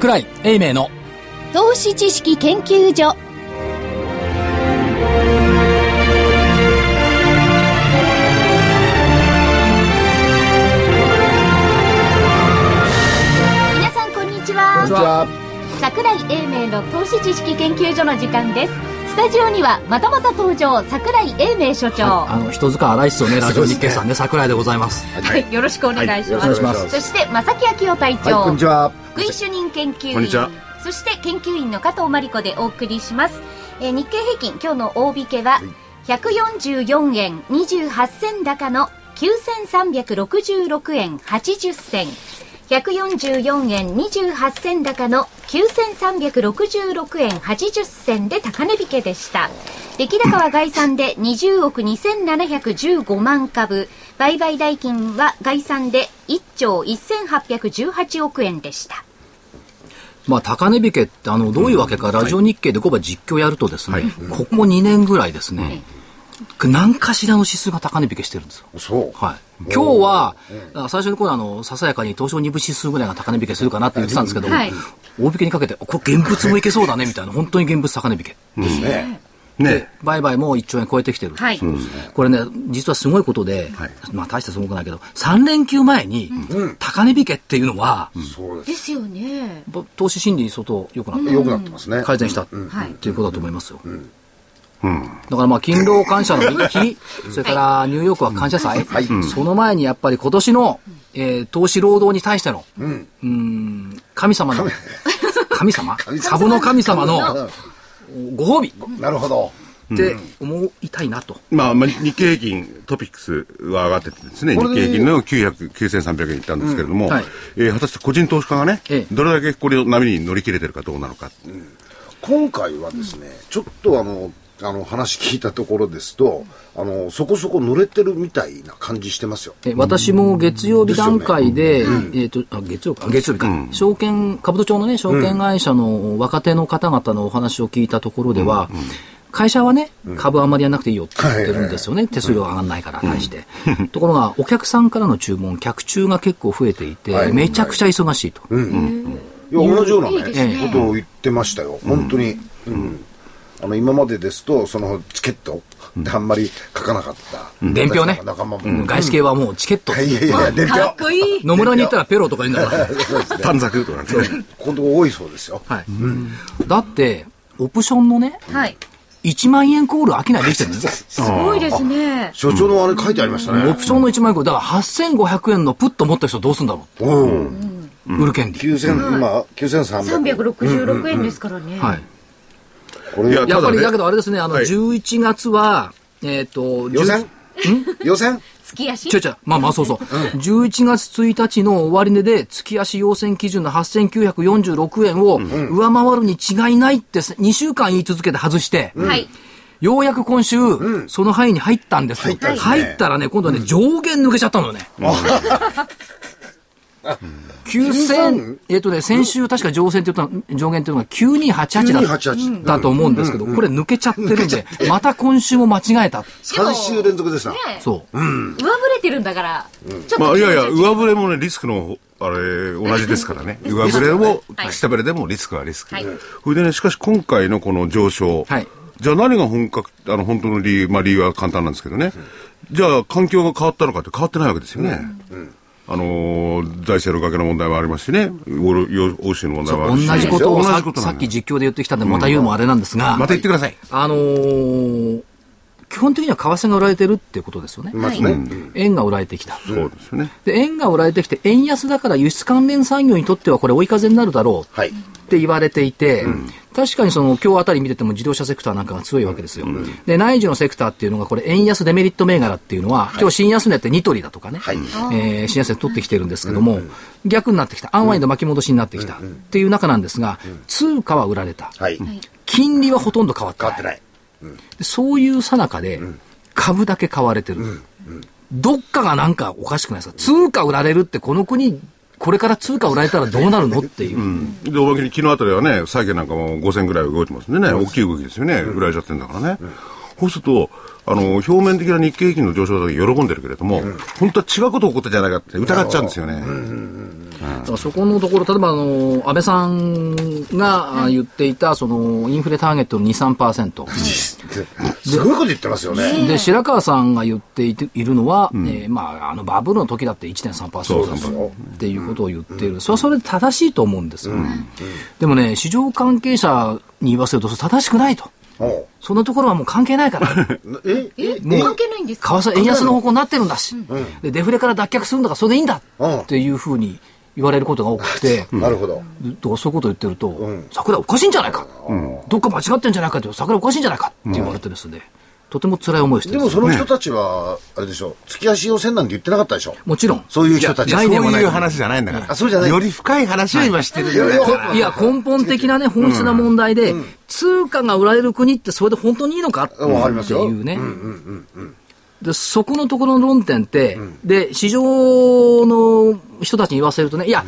桜井英明の。投資知識研究所。皆さんこんにちは。こんにちは。桜井英明の投資知識研究所の時間ですスタジオにはまたまた登場桜井英明所長、あの人塚荒いっすよねラジオ日経さんね桜井でございます。はい、よろしくお願いします,、はいよろしくお願いします。そして正木昭夫隊長、はい、こんにちは。福井主任研究員。こんにちは。そして研究員の加藤真理子でお送りします、えー日経平均今日の大引けは144円28銭高の9366円80銭。144円28銭高の9366円80銭で高値引けでした。出来高は概算で20億2715万株。売買代金は概算で1兆1818億円でした。まあ高値引けってあのどういうわけか、ラジオ日経でこば実況やるとですね、ここ2年ぐらいですね、何かしらの指数が高値引けしてるんですよ。そう。はい、今日は、あ最初の頃あのささやかに東証2部指数ぐらいが高値引けするかなって言ってたんですけど、はい。大引けにかけてこれ現物もいけそうだねみたいな本当に現物高値引け。ですね。ね。売買も1兆円超えてきてる、はい。これね実はすごいことで、はい。まあ大してすごくないけど3連休前に高値引けっていうのは、そうです。よね。ぼ投資心理相当良くなって、良くなってますね。改善した、はい。っていうことだと思いますよ。だからまあ、勤労感謝の 日、それからニューヨークは感謝祭、はい。その前にやっぱり今年の、えー投資労働に対しての、うん、神様の、神。様？株の神様のご褒美。なるほど。って思いたいなと。まあ、まあ、日経平均トピックスは上がっててですね、日経平均の900、9300円いったんですけれども、うん。はい。えー果たして個人投資家がね、ええ。どれだけこれを波に乗り切れてるかどうなのか。今回はですね、ちょっとあの、あの話聞いたところですと、あの、そこそこ濡れてるみたいな感じしてますよ。え私も月曜日段階で、えっ、と、あ月曜日か、月曜日か、証券、株都庁のね、証券会社の若手の方々のお話を聞いたところでは、会社はね、株あんまりやんなくていいよって言ってるんですよね。手数料上がんないから、対して。ところが、お客さんからの注文、客中が結構増えていて、はい。めちゃくちゃ忙しいと。いや、同じようなね、ことを言ってましたよ。本当に。うんあの、今までですと、そのチケットってあんまり書かなかった。伝票ね。仲間も。うん外資系はもうチケット。いやいやいや、伝かっ票。こいい野村に行ったらペロとか言うんだから。短冊とかね。ここのとこ多いそうですよ。はい。だって、オプションのね、はい1万円コール商いできてるんですすごいですね所長のあれ書いてありましたオね。プションの1万円コール、だから8500円のプット持った人どうすんだろうん。う。売る権利。9000、今、9300。366円ですからね、はい。これ、いややっぱり、ただけどあれですね、あの、はい。11月は、えっ、と、予選？予選？月足？ちょいちょい、まあまあそうそう。11月1日の終値で月足要請基準の8946円を上回るに違いないって2週間言い続けて外して、はい。ようやく今週、その範囲に入ったんですよ。入ったね。入ったらね、今度ね、上限抜けちゃったのよね。9000、えっとね、先週確か上限って言ったの、上限っていうのが9288だ9288だと思うんですけど、これ抜けちゃってるんで、また今週も間違えた。3週連続ですな。ねそう。上振れてるんだから、まあ、いやいや、上振れもね、リスクの、あれ、同じですからね。上振れもはい、下振れでもリスクはリスク。はいそれでね、しかし今回のこの上昇。はいじゃあ何が本格、あの、本当の理由、まあ理由は簡単なんですけどね。じゃあ環境が変わったのかって変わってないわけですよね。あのー財政の崖の問題もありますしね。欧欧州の問題もあるし。同じことをさ同じことなんださっき実況で言ってきたんで、また言うのもあれなんですが、また言ってください。あのー基本的には為替が売られてるってことですよね。まずね。円が売られてきた。そうですよね。で、円が売られてきて、円安だから輸出関連産業にとってはこれ追い風になるだろうはい。って言われていて、確かにその今日あたり見てても自動車セクターなんかが強いわけですよ。で、内需のセクターっていうのがこれ円安デメリット銘柄っていうのは、今日新安値ってニトリだとかね、はいえー新安値取ってきてるんですけども、逆になってきた。アンワインド巻き戻しになってきたっていう中なんですが、通貨は売られた。はい。金利はほとんど変わってない。そういうさなかで、株だけ買われてる。どっかがなんかおかしくないですか？通貨売られるってこの国、これから通貨売られたらどうなるのっていう。で、おまけに昨日あたりはね、債券なんかも5000ぐらい動いてますんでね、大きい動きですよね、売られちゃってるんだからね。そうすると、あの、表面的な日経平均の上昇だけ喜んでるけれども、本当は違うこと起こったんじゃないかって疑っちゃうんですよね。からそこのところ、例えばあの、安倍さんが言っていた、その、インフレターゲットの2、3%。すごいこと言ってますよね。で、白川さんが言っていているのは、えーまあ、あの、バブルの時だって1.3%ですよ。っていうことを言っている。それはそれで正しいと思うんですよ。でもね、市場関係者に言わせると、正しくないと。そんなところはもう関係ないから。え？え？もう関係ないんですか？為替円安の方向になってるんだし、でデフレから脱却するんだからそれでいいんだ。うん。っていうふうに言われることが多くて、なるほど。だからそういうことを言ってると、桜おかしいんじゃないか、どっか間違ってんじゃないかって桜おかしいんじゃないかって言われてですね、とても辛い思いをしてでもその人たちは、あれでしょ、月足要請なんて言ってなかったでしょ。もちろん。そういう人たちは。ないそういう話じゃないんだから。あそうじゃない。より深い話を今してるいやい。よ。やいや、根本的なね、本質な問題で、通貨が売られる国ってそれで本当にいいのかってわかりますよ。いうね。で、そこのところの論点って、で、市場の人たちに言わせるとね、いや、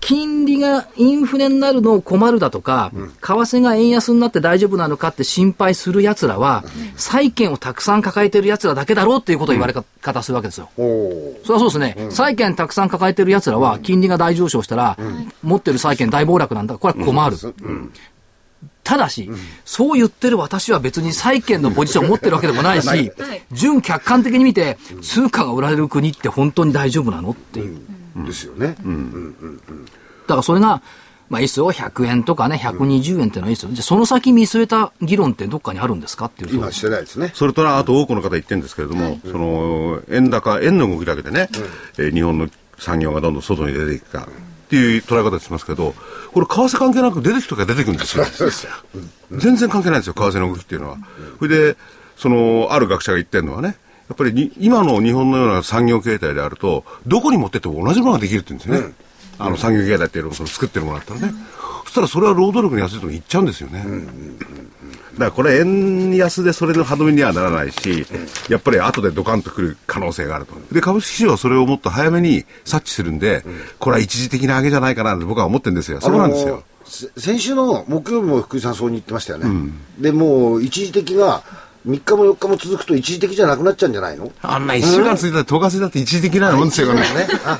金利がインフレになるのを困るだとか、為替が円安になって大丈夫なのかって心配する奴らは、債券をたくさん抱えてる奴らだけだろうっていうことを言われ方するわけですよ。それはそうですね、債券たくさん抱えてる奴らは、金利が大上昇したら、持ってる債券大暴落なんだ。これは困る。ただし、そう言ってる私は別に債券のポジションを持ってるわけでもないし、純客観的に見て、通貨が売られる国って本当に大丈夫なのっていう。ですよね。だからそれが、まあいいっすよ、100円とかね、120円ってのはいいっすよ。じゃあその先見据えた議論ってどっかにあるんですかっていうと今してないですね。それとな、あと多くの方言ってるんですけれども、その、円高、円の動きだけでね、えー日本の産業がどんどん外に出ていくか、っていう捉え方しますけど、これ、為替関係なく出てくときは出てくるんですよ。そうですよ。全然関係ないんですよ、為替の動きっていうのは。それで、その、ある学者が言ってるのはね、やっぱりに今の日本のような産業形態であると、どこに持ってっても同じものができるって言うんですよね。あの産業形態っていうのをその作ってるものだったらね。そしたらそれは労働力に安いところに行っちゃうんですよね。だからこれ円安でそれの歯止めにはならないし、やっぱり後でドカンとくる可能性があると。で、株式市場はそれをもっと早めに察知するんで、これは一時的な上げじゃないかなって僕は思ってるんですよ。そうなんですよ。先週の木曜日も福井さんそうに言ってましたよね。で、もう一時的が3日も4日も続くと一時的じゃなくなっちゃうんじゃないの？あんな1週間続いたら10日続いたって一時的なもんですよね。ね。あ、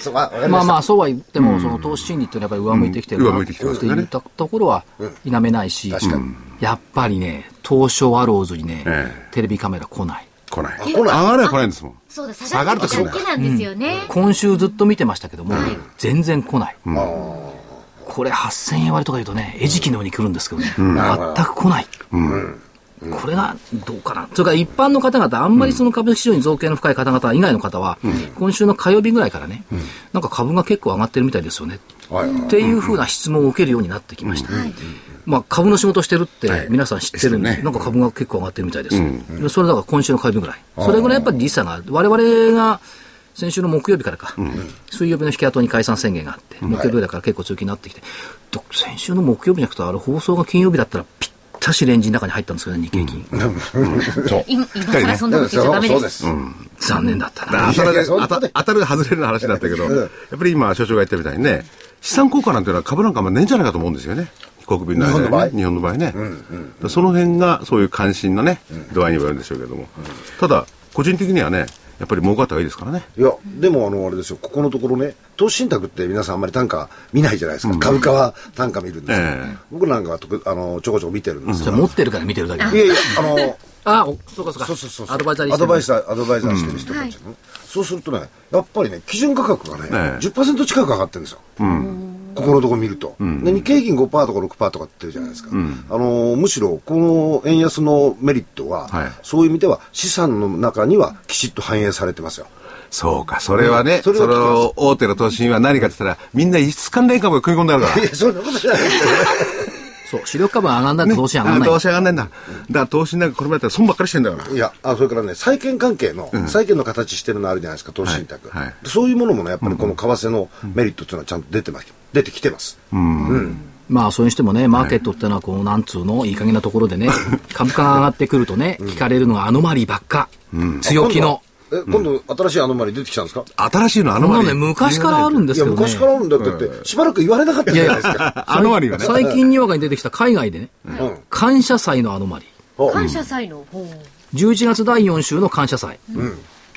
そう、ま。まあまあ、そうは言っても、その投資心理っていうのはやっぱり上向いてきてるなうん上向いてきてますっていったところは否めないし、確かにやっぱりね、東証アローズにね、えテレビカメラ来ない。来ない。来ない上がれば来ないんですもん。そうだ、下下がるとがるとだけなんですよね。今週ずっと見てましたけども、全然来ない。これ8000円割とか言うとね、餌食のように来るんですけどね、全く来ない。これがどうかな？それから一般の方々、あんまりその株式市場に造形の深い方々以外の方は、今週の火曜日ぐらいからね、なんか株が結構上がってるみたいですよね。はい。はいっていうふうな質問を受けるようになってきました。まあ株の仕事してるって皆さん知ってるんで、ですよね。なんか株が結構上がってるみたいです。でそれだから今週の火曜日ぐらい。それぐらいやっぱり時差がある。我々が先週の木曜日からか、水曜日の引き後に解散宣言があって、木曜日ぐらいから結構強気になってきて、ど先週の木曜日じゃなくて、あれ放送が金曜日だったらぴったしレンジの中に入ったんですけどね、日経金。そう。今今更そんなこと言っちゃダメです。残念だったな。当たる外れるの話だったけど、やっぱり今、所長が言ったみたいにね、資産効果なんていうのは株なんかあんまねえんじゃないかと思うんですよね。非国民の間でね。日本の場合ね。その辺がそういう関心のね、度合いにもよるんでしょうけども。ただ、個人的にはね、やっぱり儲かった方がいいですからね。いや、でもあの、あれですよ、ここのところね、投資信託って皆さんあんまり単価見ないじゃないですか。株価は単価見るんですけど、ええ。僕なんかはとくあのちょこちょこ見てるんですよ。じゃあ持ってるから見てるだけいやいや、あの、あ、おそうかそうか。そうそうそうそう。アドバイザーしてる。ドバイザー、アドバイザーしてる人たちの、そうするとね、やっぱりね、基準価格がね、ええ。10%近く上がってるんですよ。ここのところ見ると。で、日経平均5%とか6%とかってるじゃないですか。あのーむしろ、この円安のメリットは、はいそういう意味では資産の中にはきちっと反映されてますよ。そうか、それはね、そそれは聞きますの大手の投資には何かって言ったら、みんな輸出関連株が食い込んであるから。いや、そんなことじゃないですよね。そう、主力株は上がんないと投資上がんない。投資上がんないんだ。だから投資なんかこれまでやったら損ばっかりしてんだから。いや、あ、それからね、債券関係の、債券の形してるのあるじゃないですか、投資信託。はいはいそういうものもね、やっぱりこの為替のメリットっていうのはちゃんと出てます。出てきてます。まあ、それにしてもね、マーケットってのは、こう、なんつうの、いい加減なところでね、株価が上がってくるとね、聞かれるのがアノマリーばっか。強気の。え、今度新しいアノマリ出てきたんですか？新しいのあのこんなのね、昔からあるんでいや、すけどね。昔からあるんだって言って、しばらく言われなかったじゃないですか。あの割がね。最近にわかに出てきた海外でね、うん。感謝祭のアノマリ。感謝祭の方。11月第4週の感謝祭。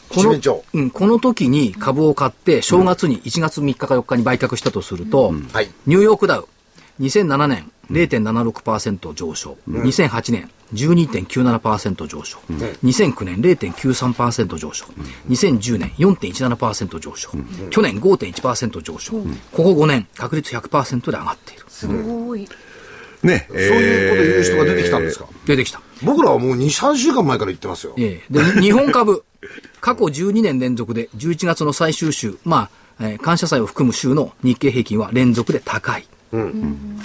この、うん、この時に株を買って、正月に1月3日か4日に売却したとすると、うん。はい、ニューヨークダウ、2007年0.76%上昇、うん、2008年12.97%上昇、うん、2009年0.93%上昇、うん、2010年4.17%上昇、うん、去年5.1%上昇、うん、ここ5年確率100%で上がっている。すごい。ね、そういうこと言う人が出てきたんですか、出てきた。僕らはもう2、3週間前から言ってますよ。ええ。で、日本株、過去12年連続で11月の最終週、まあ、えー、感謝祭を含む週の日経平均は連続で高い。うん。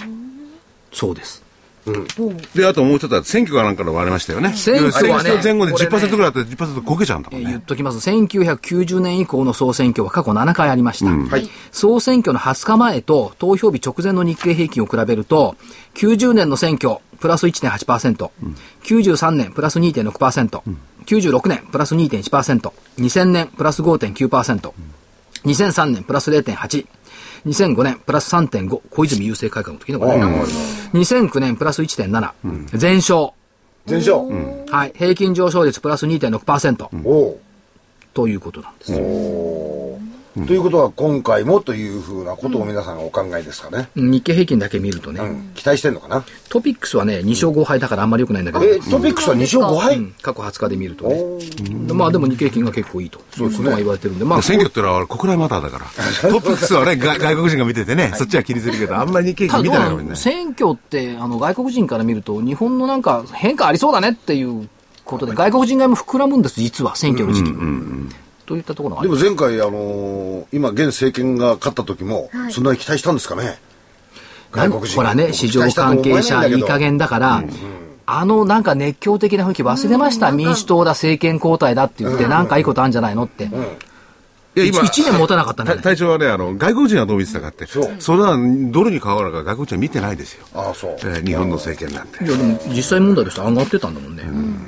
そうです。うん、で、あともうちょっと選挙かなんかのもありましたよね。選挙はね。前後で10%ぐらいあって10%こけちゃうんだもんね。言っときます。1990年以降の総選挙は過去7回ありました。うん、はい。総選挙の20日前と投票日直前の日経平均を比べると、90年の選挙、プラス1.8%、うん、93年プラス2.6%、うん、96年プラス2.1%、2000年プラス5.9%、2003年プラス0.8、2005年プラス3.5、小泉郵政改革の時のこれ、2009年プラス1.7、うん、全勝。全勝、うん、はい。平均上昇率プラス2.6%。うん、ということなんです。ということは今回もというふうなことを皆さんお考えですかね、日経平均だけ見るとね、期待してんのかな？トピックスはね2勝5敗だからあんまりよくないんだけど、えトピックスは2勝5敗、過去20日で見るとね。まあでも日経平均が結構いいと。そういうことが言われてるんで、まあ、選挙ってのは国内マターだから。トピックスはね外国人が見ててね、そっちは気にするけどあんまり日経平均見てないもんね。選挙ってあの外国人から見ると日本のなんか変化ありそうだねっていうことで外国人買いも膨らむんです実は選挙の時期、うんうんうんといったところでも前回、あのー、今、現政権が勝った時も、はい、そんなに期待したんですかね、外国人ほらね、市場関係者、いい加減だから、うんうん、あのなんか熱狂的な雰囲気忘れました、民主党だ、政権交代だって言って、なんかいいことあるんじゃないのって。うんいや今、1年持たなかったね、隊長はね、あの、外国人はどう見てたかって、そう。それは、ドルに変わるから外国人は見てないですよ。ああ、そう。えー、日本の政権なんて。いや、でも、実際問題として上がってたんだもんね。うん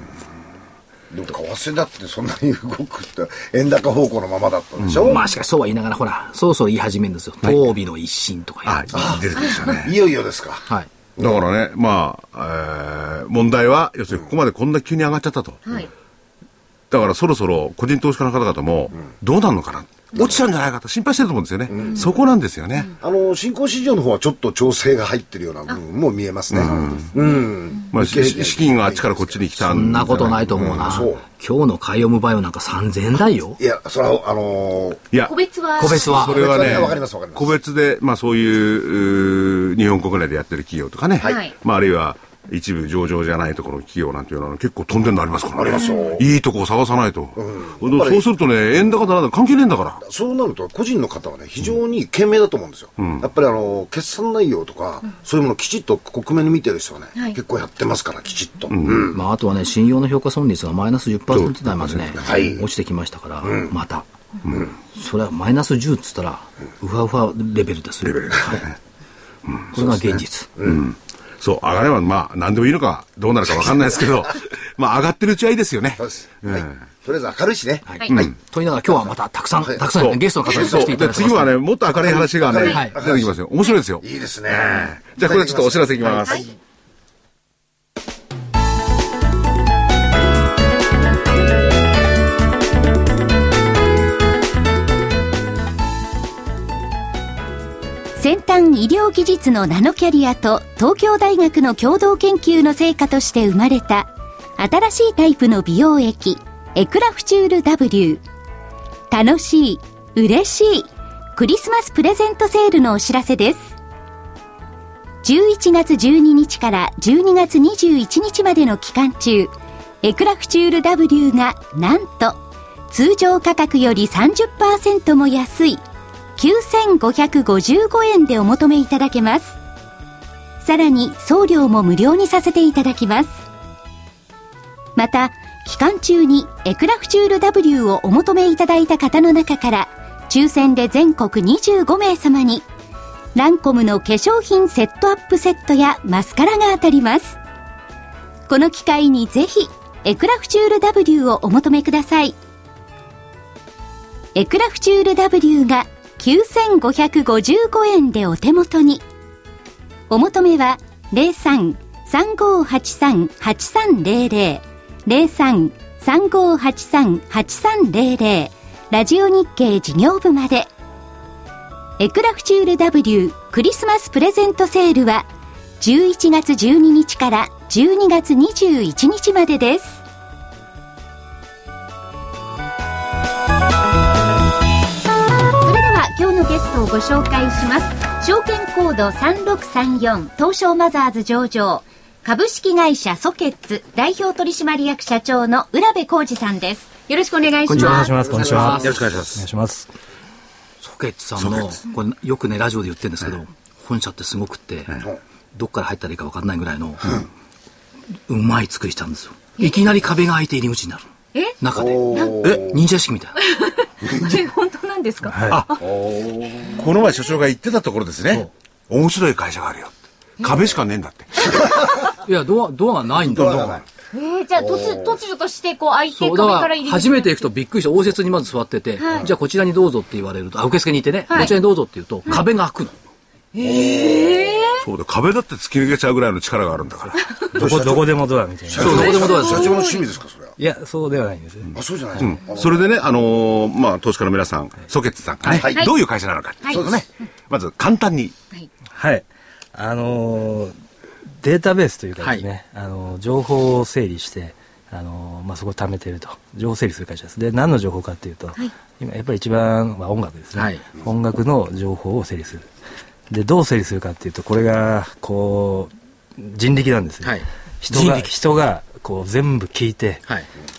でも為替だってそんなに動くって円高方向のままだったんでしょ、うん、まあしかしそうは言いながらほらそうそう言い始めるんですよ。当美の一新とかああ出てきましたね。いよいよですか。はい。だからねまあ、えー、問題は要するにここまでこんな急に上がっちゃったと、はい、だからそろそろ個人投資家の方々もどうなるのかな、うん落ちちゃうんじゃないかと心配してると思うんですよね、うん、そこなんですよね、あの新興市場の方はちょっと調整が入ってるような部分も見えますね、うん、うん、まあ、資金があっちからこっちに来たそんなことないと思うな、うん、今日のカイオムバイオなんか3000円台よ。いやそれはあのー、いや。個別は。個別は。それはね個別で、まあ、そういう日本国内でやってる企業とかね、はい、まあ、あるいは一部上場じゃないところの企業なんていうのは結構飛んでるのありますからね。いいとこを探さないと。うん、そうするとね、円高だなん関係ねえんだから。そうなると、個人の方はね、非常に賢明だと思うんですよ。うん、やっぱりあの、決算内容とか、うん、そういうものをきちっと国面に見てる人はね、はい、結構やってますから、きちっと。まあ、あとはね、信用の評価損率がマイナス10%台までね、はい、落ちてきましたから、また。それはマイナス10っつったら、うわうわレベルですレベル。はい、これが現実。うんそう、上がれば、まあ、何でもいいのか、どうなるか分かんないですけど、まあ、上がってるうちはいいですよね。そうです。はい。とりあえず明るいしね。はい。と言いながら今日はまたたくさん、たくさんゲストの方にさせていただきます。次はね、もっと明るい話がね、出てきますよ。面白いですよ。いいですね。じゃあ、これちょっとお知らせいきます。先端医療技術のナノキャリアと東京大学の共同研究の成果として生まれた新しいタイプの美容液エクラフチュール W 楽しい嬉しいクリスマスプレゼントセールのお知らせです。11月12日から12月21日までの期間中エクラフチュール W がなんと通常価格より30%も安い9555円でお求めいただけます。さらに送料も無料にさせていただきます。また、期間中にエクラフチュール W をお求めいただいた方の中から、抽選で全国25名様に、ランコムの化粧品セットアップセットやマスカラが当たります。この機会にぜひ、エクラフチュール W をお求めください。エクラフチュール W が9555円でお手元に。お求めは03-3583-8300 03 3583-8300ラジオ日経事業部まで。エクラフチュール W クリスマスプレゼントセールは11月12日から12月21日までです。ストをご紹介します。証券コード3634東証マザーズ上場株式会社ソケッツ代表取締役社長の浦部浩二さんです。よろしくお願いします。こんにちは。こんにちは。よろしくお願いします。お願いします。ソケッツさんの、これよくね、ラジオで言ってるんですけど、本社ってすごくって、どっから入ったらいいか分かんないぐらいの、うまい作りしたんですよ。いきなり壁が開いて入り口になる。え？中で。え？忍者式みたいな。本当なんですか、はい、あこの前所長が言ってたところですね。面白い会社があるよ。壁しかねえんだって。いや、ドア、ドアがないんだ。ドアがない。えー、じゃあ突突如としてこう開いて壁から入り初めて行くとびっくりして応接にまず座ってて、はい、じゃあこちらにどうぞって言われるとあ受付にいてね、はい、こちらにどうぞって言うと、壁が開くの。ええー、そうだ壁だって突き抜けちゃうぐらいの力があるんだから。どこどこでもドアみたいな。そうどこでもドアです社長の趣味ですかそれは？いやそうではないんです。あそうじゃない、うん、それでねあのー、まあ投資家の皆さん、ソケッツさんがね、はい、どういう会社なのか、はい、そうですね。まず簡単に。はい、あのーデータベースというかですね、はい、あの情報を整理してあの、まあ、そこを貯めていると。情報整理する会社です。で何の情報かというと、はい、今やっぱり一番は音楽ですね、はい、音楽の情報を整理するでどう整理するかっていうとこれがこう人力なんですね、人が人がこう全部聞いて、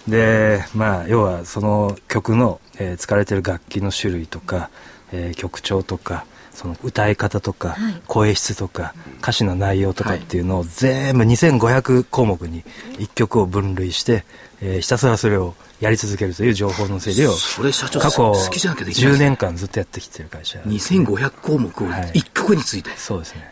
でまあ要はその曲の、えー、使われてる楽器の種類とか、えー、曲調とかその歌い方とか、声質とか、歌詞の内容とかっていうのを全部2500項目に1曲を分類して、えー、ひたすらそれをやり続けるという情報の整理をそれ社長過去10年間ずっとやってきてる会社2500項目を1曲について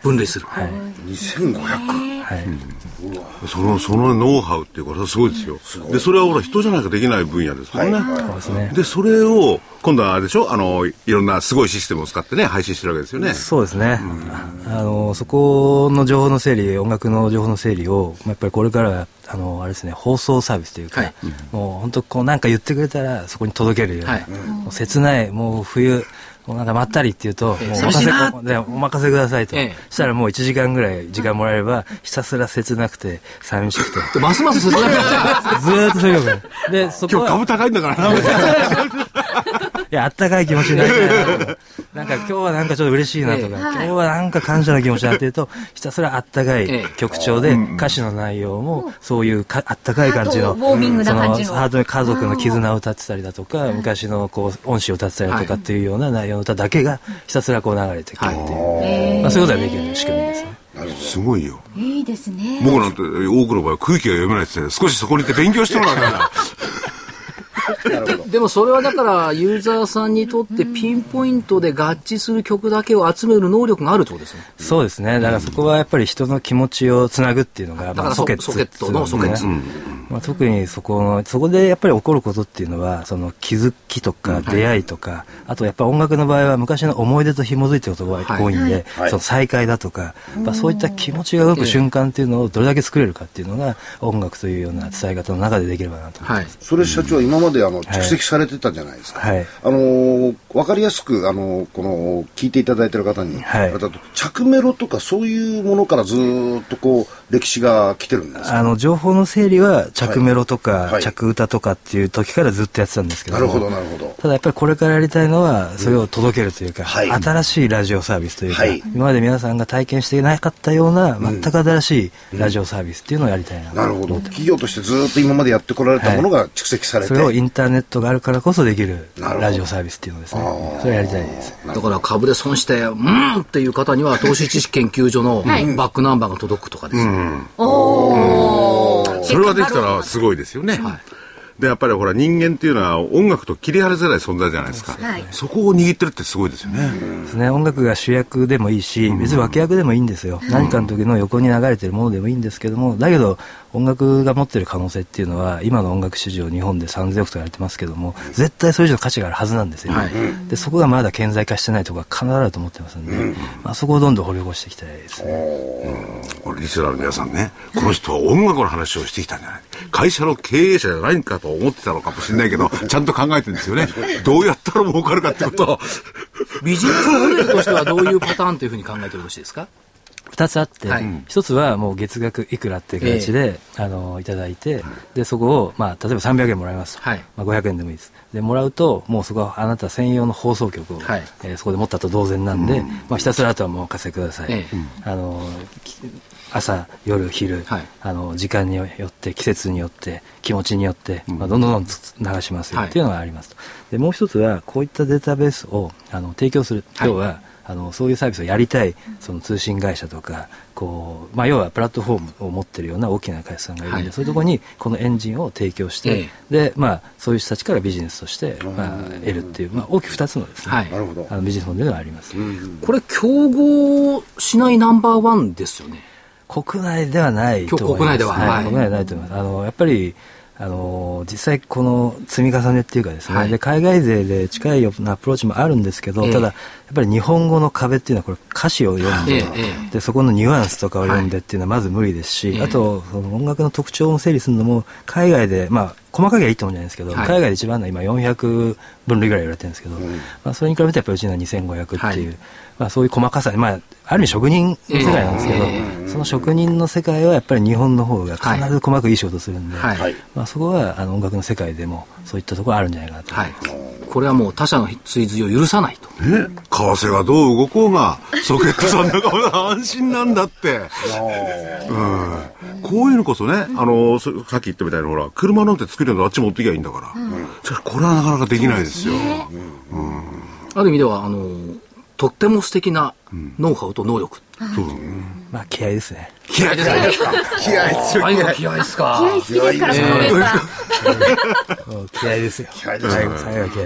分類する、はい、2500はい、うん、そのそのノウハウっていうかすごいですよ、でそれはほら人じゃないとできない分野ですもんね、はい、そうですね。でそれを今度はあれでしょ？あのいろんなすごいシステムを使ってね配信してるわけですよね。そうですね、うん、あのそこの情報の整理音楽の情報の整理をやっぱりこれからあのあれですね放送サービスというか、はい、もう本当こうなんか言ってくれたらそこに届けるような、はい、もう切ないもう冬もうなんかまったりって言うと、もうお任せお任せくださいと、えしたらもう1時間ぐらい時間もらえれば、ひたすら切なくて、寂しくて。ますます切なくて。ずーっとそういうで、そこ今日株高いんだから。な。いや、あったかい気持ちになりたいな。なんか今日はなんかちょっと嬉しいなとか、今日はなんか感謝の気持ちになってると、ひたすらあったかい曲調で、歌詞の内容もそういうかあったかい感じの、ウォーミングな感じの。ハートに家族の絆を歌ってたりだとか、昔のこう、恩師を歌ってたりだとかっていうような内容の歌だけがひたすらこう流れてくるっていう、まあそういうことができる仕組みですね。すごいよ。いいですね。僕なんて多くの場合空気が読めないって少しそこにいて勉強してもらうから。でもそれはだからユーザーさんにとってピンポイントで合致する曲だけを集める能力があるってことですね。そうですね。だからそこはやっぱり人の気持ちをつなぐっていうのが、まあ、ソケット、ソケットのソケット。まあ、特にそこの、そこでやっぱり起こることっていうのは、その気づきとか出会いとか、はい、あとやっぱ音楽の場合は昔の思い出と紐づいてることが多いんで、はい、その再会だとか、まあ、そういった気持ちが動く瞬間っていうのをどれだけ作れるかっていうのが、音楽というような伝え方の中でできればなと思います。はい、それ社長、今まであの蓄積されてたじゃないですか。はい、あのー、分かりやすく、あのー、この、聞いていただいてる方に、はい、着メロとかそういうものからずっとこう、歴史が来てるんですあの、情報の整理は着メロとか、はい、着歌とかっていう時からずっとやってたんですけどなるほど、なるほど。ただやっぱりこれからやりたいのは、それを届けるというか、うん。はい、新しいラジオサービスというか、今まで皆さんが体験していなかったような、全く新しいラジオサービスっていうのをやりたいな、うん、なるほど。企業としてずっと今までやってこられたものが蓄積されて、それをインターネットがあるからこそできるラジオサービスっていうのですね。それやりたいです。だから株で損して、うんっていう方には、投資知識研究所のバックナンバーが届くとかです。うん、おそれはできたらすごいですよね。はい。でやっぱりほら人間っていうのは音楽と切り離せない存在じゃないですか、はい、そこを握ってるってすごいですよね,、ですね。音楽が主役でもいいし別に脇役でもいいんですよ、うん、何かの時の横に流れてるものでもいいんですけどもだけど音楽が持ってる可能性っていうのは今の音楽市場日本で3000億と言われてますけども絶対それ以上の価値があるはずなんですよ、はい、でそこがまだ顕在化してないところが必ずあると思ってますんで、うん、まあ、そこをどんどん掘り起こしていきたいですね、うん、これリスナーの皆さんねこの人は音楽の話をしてきたんじゃない。会社の経営者じゃないかと思ってたのかもしれないけど ちゃんと考えてるんですよね。どうやったら儲かるかってことを。ビジネスモデルとしてはどういうパターンというふうに考えてよろしいですか？2つあって、はい、1つはもう月額いくらっていう形で、えー、あのいただいて、でそこを、まあ、例えば300円もらいますと、はい、まあ、500円でもいいです。でもらうともうそこはあなた専用の放送局を、はい、えー、そこで持ったと同然なんで、うん、まあ、ひたすらあとはもう稼いください、えー、あの朝夜昼、はい、あの時間によって季節によって気持ちによって、まあ、どんどんどん流しますよっていうのがありますと、でもう一つはこういったデータベースをあの提供する、要はあのそういうサービスをやりたいその通信会社とかこう、まあ、要はプラットフォームを持っているような大きな会社さんがいるんで、はい、そういうところにこのエンジンを提供して、ええ、でまあ、そういう人たちからビジネスとして、まあ、得るっていう、まあ、大きく2つのですね、はい、あのビジネスモデルがあります、これ競合しないナンバーワンですよね。国内ではないと思います。国内では、はい、国内ではないと思います。あのやっぱりあの実際この積み重ねっていうかですね、はい、で海外勢で近いようなアプローチもあるんですけど、えー、ただやっぱり日本語の壁っていうのはこれ歌詞を読んでえー、でそこのニュアンスとかを読んでっていうのはまず無理ですし、はい、あとその音楽の特徴を整理するのも海外でまあ細かければいいと思うんじゃないですけど、はい、海外で一番の今400分類ぐらい言われてるんですけど、うん、まあ、それに比べてやっぱりうちのは2500っていう、まあ、そういう細かさまあ、ある意味職人の世界なんですけど、えー、その職人の世界はやっぱり日本の方が必ず細かくいい仕事するんで、はい、まあ、そこはあの音楽の世界でもそういったところあるんじゃないかなと。思います。はい、これはもう他社の追随を許さないと。ね、為替がどう動こうが、ソケットさんだから安心なんだって。うん、こういうのこそね、あの、さっき言ったみたいなほら、車なんて作るのあっち持ってきゃいいんだから。うん、これはなかなかできないですよ。うん、ある意味では、あの、とっても素敵なノウハウと能力。そうまあ気合ですね。気合ですか？気合ですよ。気合ですか？気合好きですから。気合ですよ。気合で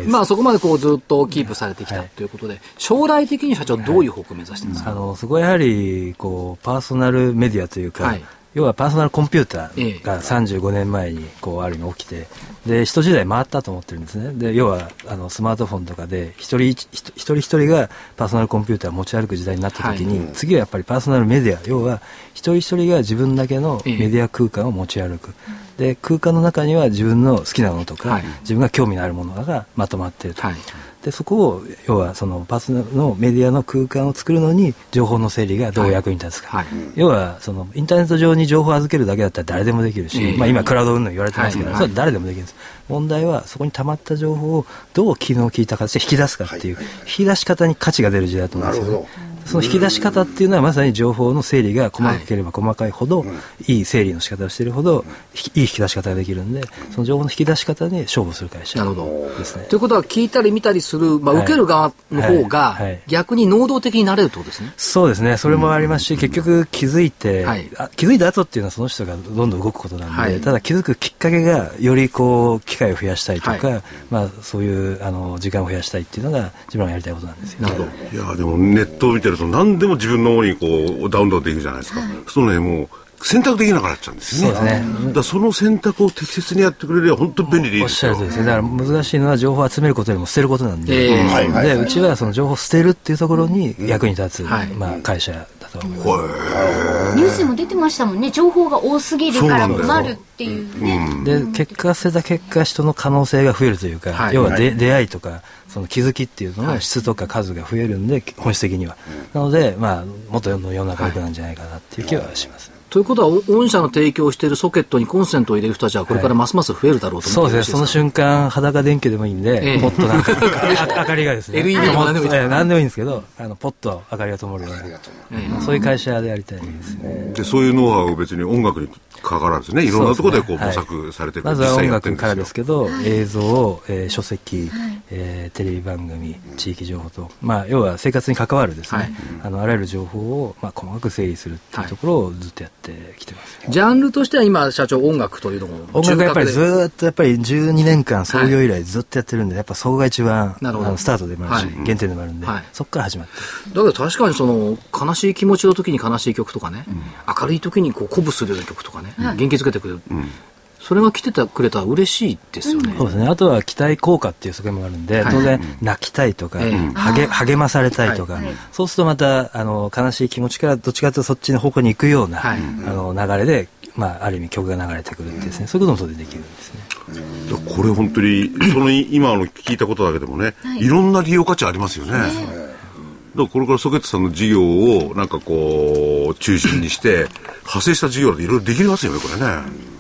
すまあそこまでこうずっとキープされてきたということで、将来的に社長どういう方向を目指してるんですか。あのそこはやはりこうパーソナルメディアというか。要はパーソナルコンピューターが35年前にこうある意味起きてで人時代回ったと思ってるんですね。で要はあのスマートフォンとかで一人一人一人がパーソナルコンピューターを持ち歩く時代になった時に、はい、次はやっぱりパーソナルメディア。要は一人一人が自分だけのメディア空間を持ち歩く、で空間の中には自分の好きなものとか、はい、自分が興味のあるものがまとまっていると。はいでそこを要はそのパーソナルのメディアの空間を作るのに情報の整理がどう役に立つか、はい。はい、要はそのインターネット上に情報を預けるだけだったら誰でもできるし、まあ、今クラウド運動言われてますけど、はい、それは誰でもできるんです。問題はそこに溜まった情報をどう機能を聞いた形で引き出すかっていう、引き出し方に価値が出る時代だと思うんですよ、ね、その引き出し方っていうのはまさに情報の整理が細かければ細かいほど、はい、いい整理の仕方をしているほど、いい引き出し方ができるんでその情報の引き出し方に勝負する会社ですね。ということは聞いたり見たりする、まあ、受ける側の方が逆に能動的になれるってことですね。そうですね。それもありますし、結局気づいて、はい、気づいた後っていうのはその人がどんどん動くことなんで、はい、ただ気づくきっかけがよりこう機会を増やしたいとか、はい、まあ、そういうあの時間を増やしたいっていうのが自分がやりたいことなんですよ、ね、いやでもネットを見てると何でも自分の方にこうダウンロードできるじゃないですか、はい、そうねもう選択できなくなっちゃうんですよね。そうですね。だその選択を適切にやってくれれば本当に便利でいいですよ。おっしゃるとですね。だから難しいのは情報を集めることよりも捨てることなんで、えー、で、うちはその情報を捨てるっていうところに役に立つ、うん、まあ会社だと思います。ニュースも出てましたもんね。情報が多すぎるから困るっていうね。うで、結果捨てた結果人の可能性が増えるというか、はい、要はで、出会いとか。その気づきっていうのの質とか数が増えるんで、本質的には。なので、まあ、もっと世の中良くなんじゃないかなっていう。気はします。ということは、御社の提供しているソケットにコンセントを入れる人たちは、これからますます増えるだろうと、はい、そうですね、その瞬間、裸電球でもいいんで、ええ、ポッとなんか、明かりがですね、LED でも何でもいい。です何でもいいんですけど、あのポッと明かりが灯るような、そういう会社でやりたいですね。でそういうノウハウを別に音楽にかからずね、いろんなところでこう模索されてる、まずは音楽からですけど、映像、えー、書籍、えー、テレビ番組、地域情報と、まあ、要は生活に関わるですね、あのあらゆる情報を、まあ、細かく整理するっていうところをずっとやってきてます。ジャンルとしては今、社長音楽というのも音楽やっぱりずっとやっぱり12年間創業以来ずっとやってるんで、やっぱそこが一番あのスタートでもあるし、原点でもあるんで、そこから始まって。だけど確かにその悲しい気持ちの時に悲しい曲とかね、明るい時にこう鼓舞するような曲とかね、元気づけてくれる。それが来てたくれたら嬉しいですよね、そうですね。あとは期待効果っていう側面もあるんで、当然泣きたいとか、励励まされたいとか、そうするとまたあの悲しい気持ちからどっちかというとそっちの方向に行くような、あの流れで、まあ、ある意味曲が流れてくるんですね、そういうこともそれでできるんですね。これ本当にその今の聞いたことだけでもね、い、ろんな利用価値ありますよね。だからこれからソケットさんの事業をなんかこう中心にして派生した事業でいろいろできますよねこれね。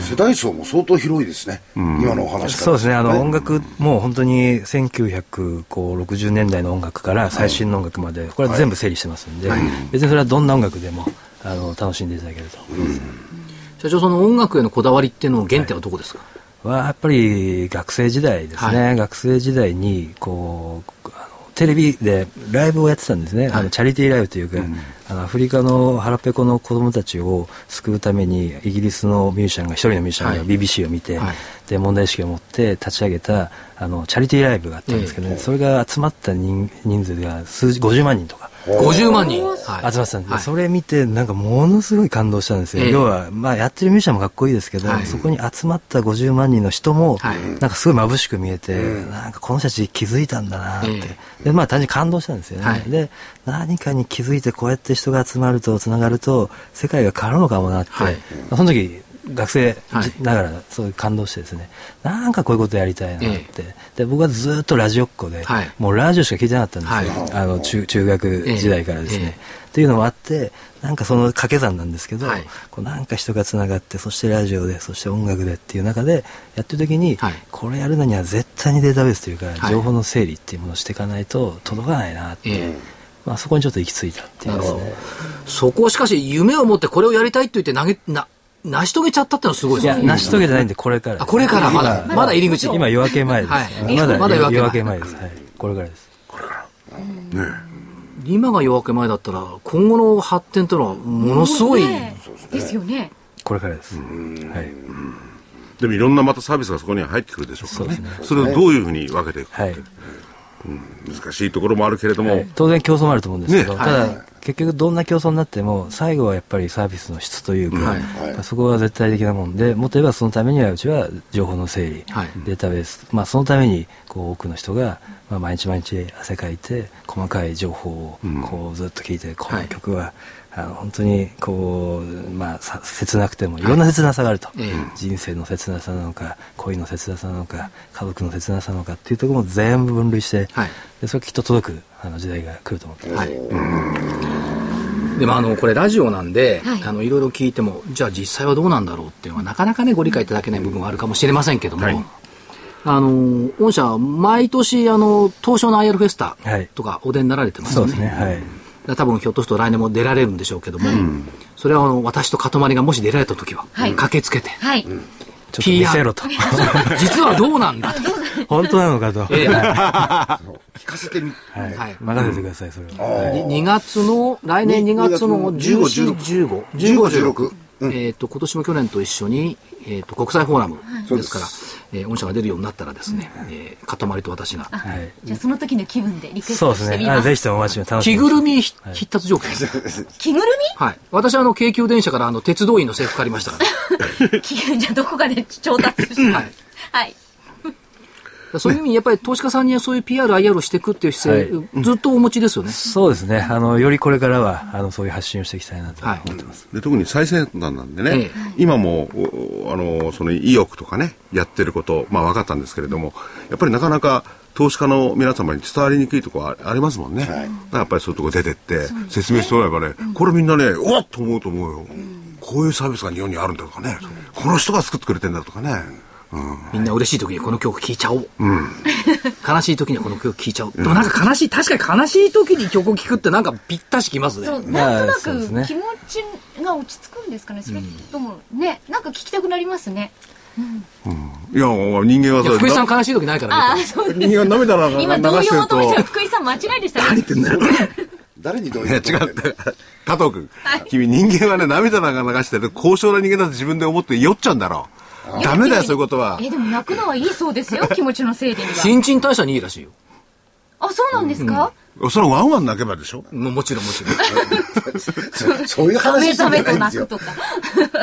世代層も相当広いですね、うん、今のお話そうですね、あの音楽、もう本当に1960年代の音楽から最新の音楽まで、これは全部整理してますんで、はい、別にそれはどんな音楽でもあの楽しんでいただけると。思います、社長、その音楽へのこだわりっていうの原点はどこですか、はい、はやっぱり学生時代ですね、はい、学生時代にこうテレビでライブをやってたんですね、はい、あのチャリティーライブというか、うん、あのアフリカの腹ペコの子供たちを救うためにイギリスのミュージシャンが一人のミュージシャンが BBC を見て、はい、で問題意識を持って立ち上げたあのチャリティーライブがあったんですけどね、それが集まった人人数が数50万人とか。50万人。集まってたんで、はい、それ見てなんかものすごい感動したんですよ、えー、要は、まあ、やってるミュージシャンもかっこいいですけど、はい、そこに集まった50万人の人も、はい、なんかすごい眩しく見えて、うん、なんかこの人たち気づいたんだなって、えー、でまあ単純に感動したんですよね、で何かに気づいてこうやって人が集まるとつながると世界が変わるのかもなって、その時学生ながらそういう感動してですね、はい、なんかこういうことやりたいなって、ええ、で僕はずっとラジオっ子で、はい、もうラジオしか聞いてなかったんですよ、はい、あの中中学時代からですね、え、っていうのもあってなんかその掛け算なんですけど、こうなんか人がつながってそしてラジオでそして音楽でっていう中でやってる時に、これやるのには絶対にデータベースというか、情報の整理っていうものをしていかないと届かないなって。まあ、そこにちょっと行き着いたっていうですね。そこをしかし夢を持ってこれをやりたいと言って投げな成し遂げちゃったってのはすごいですね。いや、成し遂げてないんで、これから。あ、これから？まだ、まだ入り口？今夜明け前です。はい、まだまだ夜明け前です。はい。これからです。これから。ね今が夜明け前だったら、今後の発展というのは、ものすごい。ですよね。これからです。はい。でもいろんなまたサービスがそこには入ってくるでしょうからね。それをどういうふうに分けていくか。はい。難しいところもあるけれども、はい、当然競争もあると思うんですけど、ね、ただ、はい、結局どんな競争になっても最後はやっぱりサービスの質というか、はい、そこは絶対的なもんでもっと言えばそのためにはうちは情報の整理、データベース、まあ、そのためにこう多くの人が、まあ、毎日毎日汗かいて細かい情報をこうずっと聞いて、この曲は、あの本当にこう、まあ、切なくてもいろんな切なさがあると、はい、人生の切なさなのか恋の切なさなのか家族の切なさなのかっていうところも全部分類して、はい、でそれきっと届くあの時代が来ると思ってます。はい、でもあのこれラジオなんで、はい、あのいろいろ聞いてもじゃあ実際はどうなんだろうっていうのはなかなかねご理解いただけない部分はあるかもしれませんけども、はい、あの御社毎年あの東証の IR フェスタとかお出になられてますよね。そうですねはい。多分ひょっとすると来年も出られるんでしょうけども、うん、それはあの私とかとまりがもし出られた時は、はい、駆けつけて、はい、ちょっと見せろと。実はどうなんだと。本当なのかと、えー、聞かせてみ、はい、はい、任せてくださいそれは、2月の来年2月の14151516えっ、ー、と今年も去年と一緒にえーと、国際フォーラムです。から、えー、御社が出るようになったらですね、うえー、塊と私が、はい、じゃあその時の気分でリクエストしてみます。そうですね。ぜひともお待ち楽しみ着ぐるみ必達条件。着ぐるみ？はい。私あの京急電車からあの鉄道員の制服借りましたから。じゃあどこかで調達してはい、はいそういう意味、やっぱり投資家さんにはそういう PR、IR をしていくっていう姿勢、はい、ずっとお持ちですよね。そうですね。あの、よりこれからは、あの、そういう発信をしていきたいなと思ってます。はい、で特に最先端なんでね、ええ、今も、あの、その意欲とかね、やってること、まあ分かったんですけれども、やっぱりなかなか、投資家の皆様に伝わりにくいところありますもんね、はい、やっぱりそういうとこ出てって、説明してもらえばね、これみんなね、うわっと思うと思うよ、こういうサービスが日本にあるんだとかね、この人が作ってくれてんだとかね。みんな嬉しい時にこの曲聴いちゃおう、うん、悲しい時にはこの曲聴いちゃおう、でもなんか悲しい確かに悲しい時に曲を聴くってなんかぴったしきますね。そうなんとなく気持ちが落ち着くんですかねそれともねなんか聴きたくなりますね。うん、いや人間は福井さん悲しい時ないからね。人間は涙な今動揺を求めた福井さん間違いでしたね。何言ってんだよ。誰にどういう違って。加藤君、はい、君人間はね、涙なんか流してる高尚な人間だと自分で思って酔っちゃうんだろ。う。ダメだよ、そういうことは。え、でも泣くのはいいそうですよ、気持ちの整理には。新陳代謝にいいらしいよ。あ、そうなんですか、うん、それワンワン泣けばでしょ？ももちろんもちろん。そういう話じゃないですよ。とか。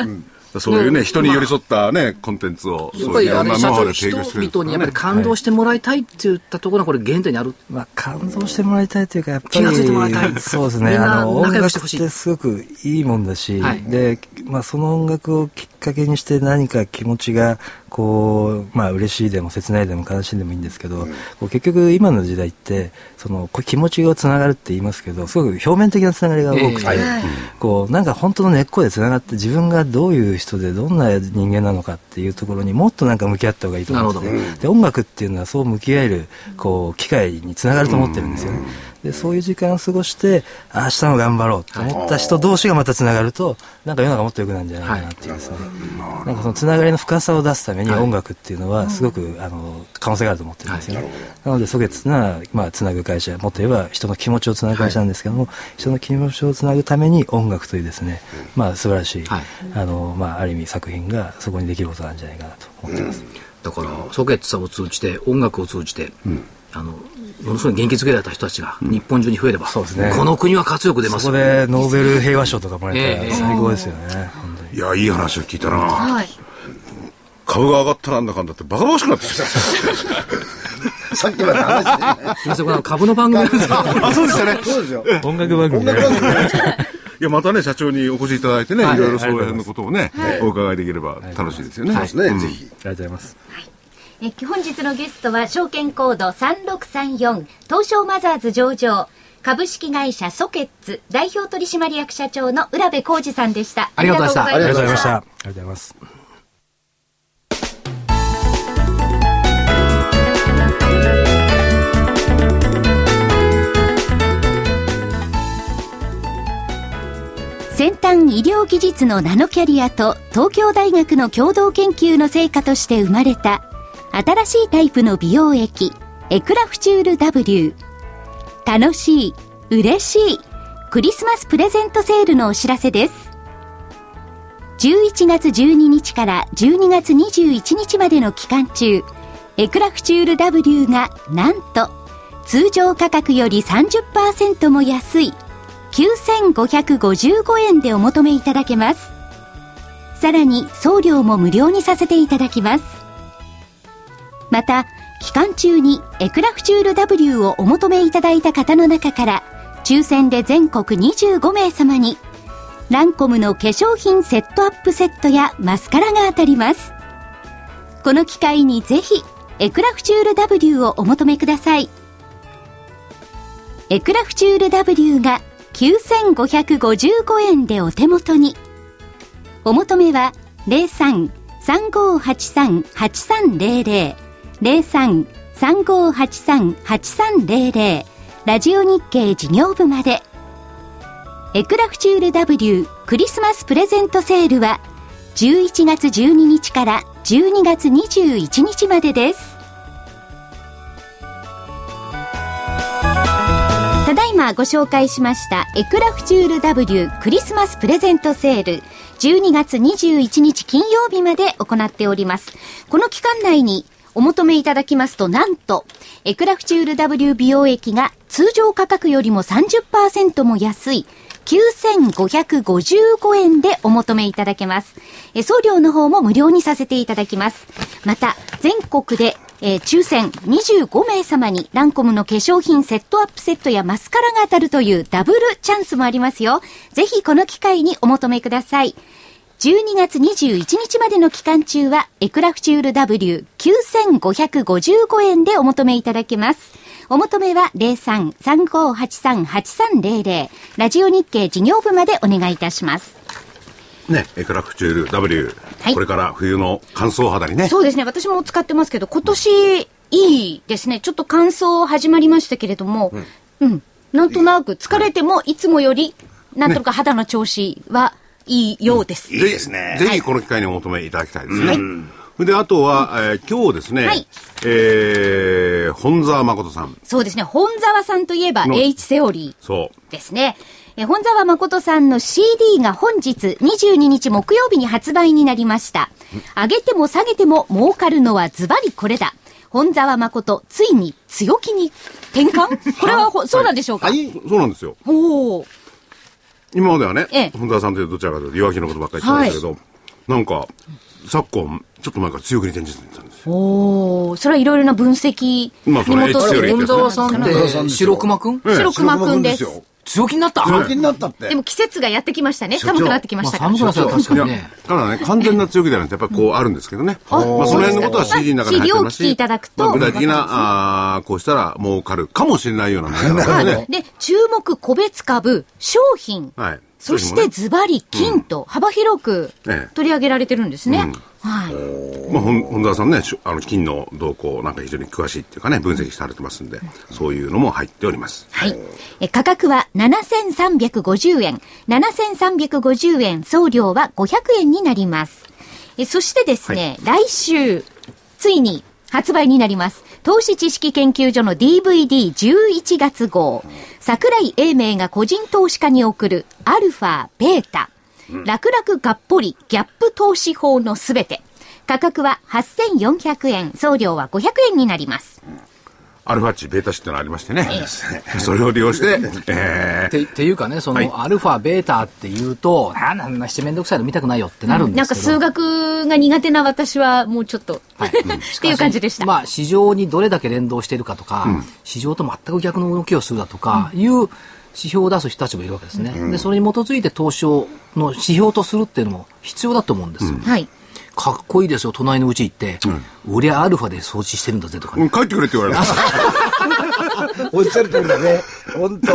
うんそういうね、人に寄り添ったね、コンテンツを、やっぱりあの社長、人々にやっぱり感動してもらいたいって言ったところがこれ原点にある。まあ感動してもらいたいというか、やっぱり。気が付いてもらいたい。そうですね。あの、音楽ってすごくいいもんだし、で、まあその音楽をきっかけにして何か気持ちがこうまあ嬉しいでも切ないでも悲しいでもいいんですけど、こう結局今の時代ってそのこう気持ちがつながるって言いますけどすごく表面的なつながりが多くて、えー、こうなんか本当の根っこでつながって自分がどういう人でどんな人間なのかっていうところにもっとなんか向き合った方がいいと思うんですね。で音楽っていうのはそう向き合えるこう機会につながると思ってるんですよね。でそういう時間を過ごして明日も頑張ろうと思った人同士がまたつながるとなんか世の中もっと良くなるんじゃないかなっていうですね、はい、なんかそのつながりの深さを出すために音楽っていうのはすごく、あの可能性があると思ってるんですよね、なのでソゲツな、まあ、つなぐ会社もっと言えば人の気持ちをつなぐ会社なんですけども、はい、人の気持ちをつなぐために音楽というですね、まあ素晴らしい、はい、あのまあ、ある意味作品がそこにできることなんじゃないかなと思ってます、うん、だからソゲッツさんを通じて音楽を通じて、うん、あのものすごい元気づけられた人たちが日本中に増えれば、うん、そうですね、この国は活力出ます。そこでノーベル平和賞とかもらえたら最高ですよね、えー、いやいい話を聞いたな、はい、株が上がったなんだかんだってバカバカしくなってきた。さっきまで話すみません、この株の番組。あ、そうでしたね。そうですよ。音楽番組。いや、またね、社長にお越しいただいてね、い。ろいろそういうのことをね、お伺いできれば楽しいですよね。そうですね、ぜひ。ありがとうございます。え本日のゲストは証券コード3634東証マザーズ上場株式会社ソケッツ代表取締役社長の浦部浩二さんでした。ありがとうございました。ありがとうございました。ありがとうございます。先端医療技術のナノキャリアと東京大学の共同研究の成果として生まれた新しいタイプの美容液、エクラフチュール W。楽しい、嬉しい、クリスマスプレゼントセールのお知らせです。11月12日から12月21日までの期間中、エクラフチュール W がなんと通常価格より30%も安い9555円でお求めいただけます。さらに送料も無料にさせていただきます。また、期間中にエクラフチュール W をお求めいただいた方の中から、抽選で全国25名様に、ランコムの化粧品セットアップセットやマスカラが当たります。この機会にぜひ、エクラフチュール W をお求めください。エクラフチュール W が9555円でお手元に。お求めは03-3583-8300 03-3583-8300ラジオ日経事業部まで。エクラフチュール W クリスマスプレゼントセールは11月12日から12月21日までです。ただいまご紹介しましたエクラフチュール W クリスマスプレゼントセール12月21日金曜日まで行っております。この期間内にお求めいただきますと、なんと、エクラフチュール W 美容液が通常価格よりも30%も安い、9555円でお求めいただけます。え送料の方も無料にさせていただきます。また、全国で、えー、抽選25名様にランコムの化粧品セットアップセットやマスカラが当たるというダブルチャンスもありますよ。ぜひこの機会にお求めください。12月21日までの期間中は、エクラフチュール W9555 円でお求めいただけます。お求めは03-3583-8300ラジオ日経事業部までお願いいたします。ね、エクラフチュール W、はい、これから冬の乾燥肌にね。そうですね、私も使ってますけど、今年いいですね。ちょっと乾燥始まりましたけれども、うん、うん、なんとなく疲れてもいつもより、なんとか肌の調子は、いいようです。いいですね。ぜひこの機会にお求めいただきたいですね。はい、で、あとは、えー、今日ですね、はい、えー、本沢誠さん。そうですね、本沢さんといえば H セオリー。そう。ですね。え本沢誠さんの CD が本日22日木曜日に発売になりました。上げても下げても儲かるのはズバリこれだ。本沢誠、ついに強気に転換？これはそうなんでしょうか、はい、そうなんですよ。お今まではね、ええ、本沢さんってどちらかというと弱気のことばっかり言ってましたけど、はい、なんか、昨今、ちょっと前から強気に転じてたんですよ。おそれはいろいろな分析に基づいて。本沢さんって白熊くん？白熊くんです。強気になった？強気になったって。でも季節がやってきましたね。寒くなってきましたから。寒くなった確かにね。ただね、完全な強気ではなくて、やっぱりこうあるんですけどね。まあその辺のことは CD の中に入ってますし。CD を聞いただくと。具体的な、ああ、こうしたら儲かるかもしれないようなものだね。で、注目個別株、商品。はい。そしてズバリ金と幅広く取り上げられてるんですね。はい。まあ、本田さんね、あの金の動向なんか非常に詳しいっていうかね、分析されてますんで、そういうのも入っております。はい。え価格は7350円。7350円、送料は500円になります。えそしてですね、はい、来週、ついに発売になります。投資知識研究所の DVD11 月号。桜井英明が個人投資家に送るアルファ、ベータ。楽々がっぽりギャップ投資法のすべて。価格は8400円、送料は500円になります。アルファ値、ベータ値ってのありましてね。それを利用して、えー、っていうかね、その、はい、アルファ、ベータっていうと、あんなしてめんどくさいの見たくないよってなるんですけど、うん、なんか数学が苦手な私はもうちょっと、はい、っていう感じでした。まあ、市場にどれだけ連動しているかとか、うん、市場と全く逆の動きをするだとか、いう指標を出す人たちもいるわけですね。うん、で、それに基づいて投資をの指標とするっていうのも必要だと思うんですよ。はい。かっこいいですよ、隣のうち行って、うん、俺はアルファで掃除してるんだぜとか、ね、帰ってくれって言われま おっしゃる通りだね。本当。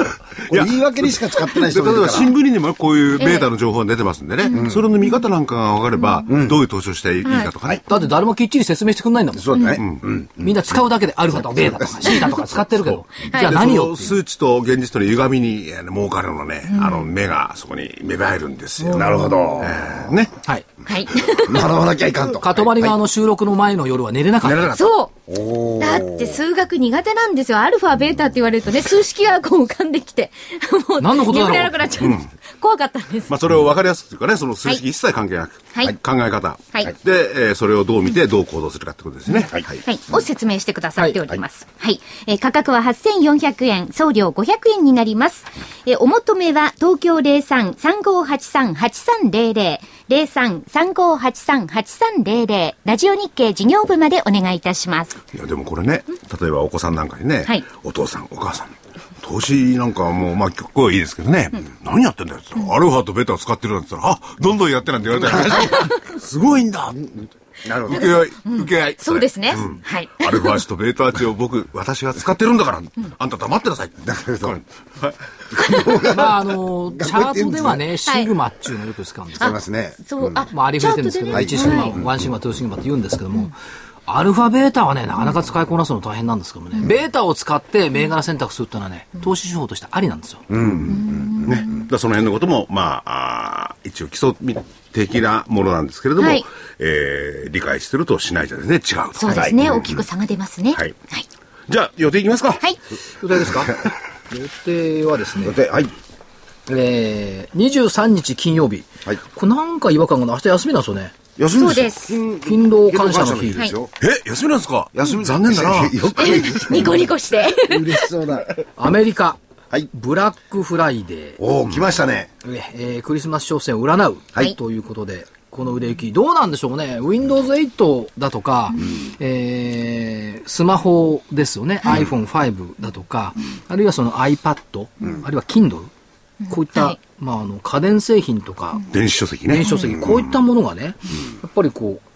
言い訳にしか使ってない人例えば新聞にもこういうベータの情報が出てますんでね、えー、それの見方なんかが分かれば、うん、どういう投資をしていいかとかね、だって誰もきっちり説明してくんないんだもん。そうだね。うん、みんな使うだけでアルファとかベータとかシータとか使ってるけど、じゃあ何を数値と現実との歪みに儲かるのね、あの目がそこに芽生えるんですよ。なるほど。えー、ね。はい。はい。学ばなきゃいかんと。かとまりがあの収録の前の夜は寝れなかった。そう。だって数学苦手なんですよ。アルファ、ベータって言われるとね、数式がこう浮かんできて、もう、何のことだろう。眠れなくなっちゃう、うん、怖かったんです。まあそれを分かりやすくというかね、その数式一切関係なく、はい、考え方、はい、で、えー、それをどう見てどう行動するかってことですね。はい。はい。を説明してくださっております。はい。えー、価格は8400円、送料500円になります。えー、お求めは東京03-3583-8300、03-3583-8300ラジオ日経事業部までお願いいたします。いや、でもこれね、例えばお子さんなんかにね、はい、お父さん、お母さん、投資なんかもう、まあ、結構いいですけどね、うん、何やってんだよって、うん、アルファとベータを使ってるなんて言ったら、あどんどんやってなんて言われたら、すごいんだ。なるほど。受け合い、受け合い。そうですね。はい。アルファ値とベータ値を僕、私が使ってるんだから、あんた黙ってなさい。まあ、あの、チャートではね、シグマっていうのをよく使うんです使いますね。そう、あ、まあ、ありふれてるんですけど、1シグマ、1シグマ、2シグマって言うんですけども、アルファ、ベータはね、なかなか使いこなすの大変なんですけどもね、うん、ベータを使って銘柄選択するっていうのはね、投資手法としてありなんですよ。うん。ね。だその辺のことも、まあ、あ一応基礎的なものなんですけれども、はい、えー、理解してるとしないじゃね、違うと。そうですね、大きく差が出ますね。はい。はい、じゃあ、予定いきますか。はい。予定ですか？予定はですね、予定、はい。えー、23日金曜日。はい。これなんか違和感が明日休みなんですよね。休みです勤労感謝の日ですよ。え、休みなんですか？休み、残念だな。よく ニコニコして。嬉しそうだ。アメリカ。はい。ブラックフライデー。おお、来ましたね。えー、クリスマス商戦を占う。はい。ということで、この売れ行き、どうなんでしょうね。Windows 8だとか、うん、えー、スマホですよね。うん、iPhone5 だとか、あるいはその iPad、うん、あるいは Kindle。こういった、はい、まあ、あの家電製品とか、電子書籍ね。電子書籍、こういったものがね、やっぱりこう、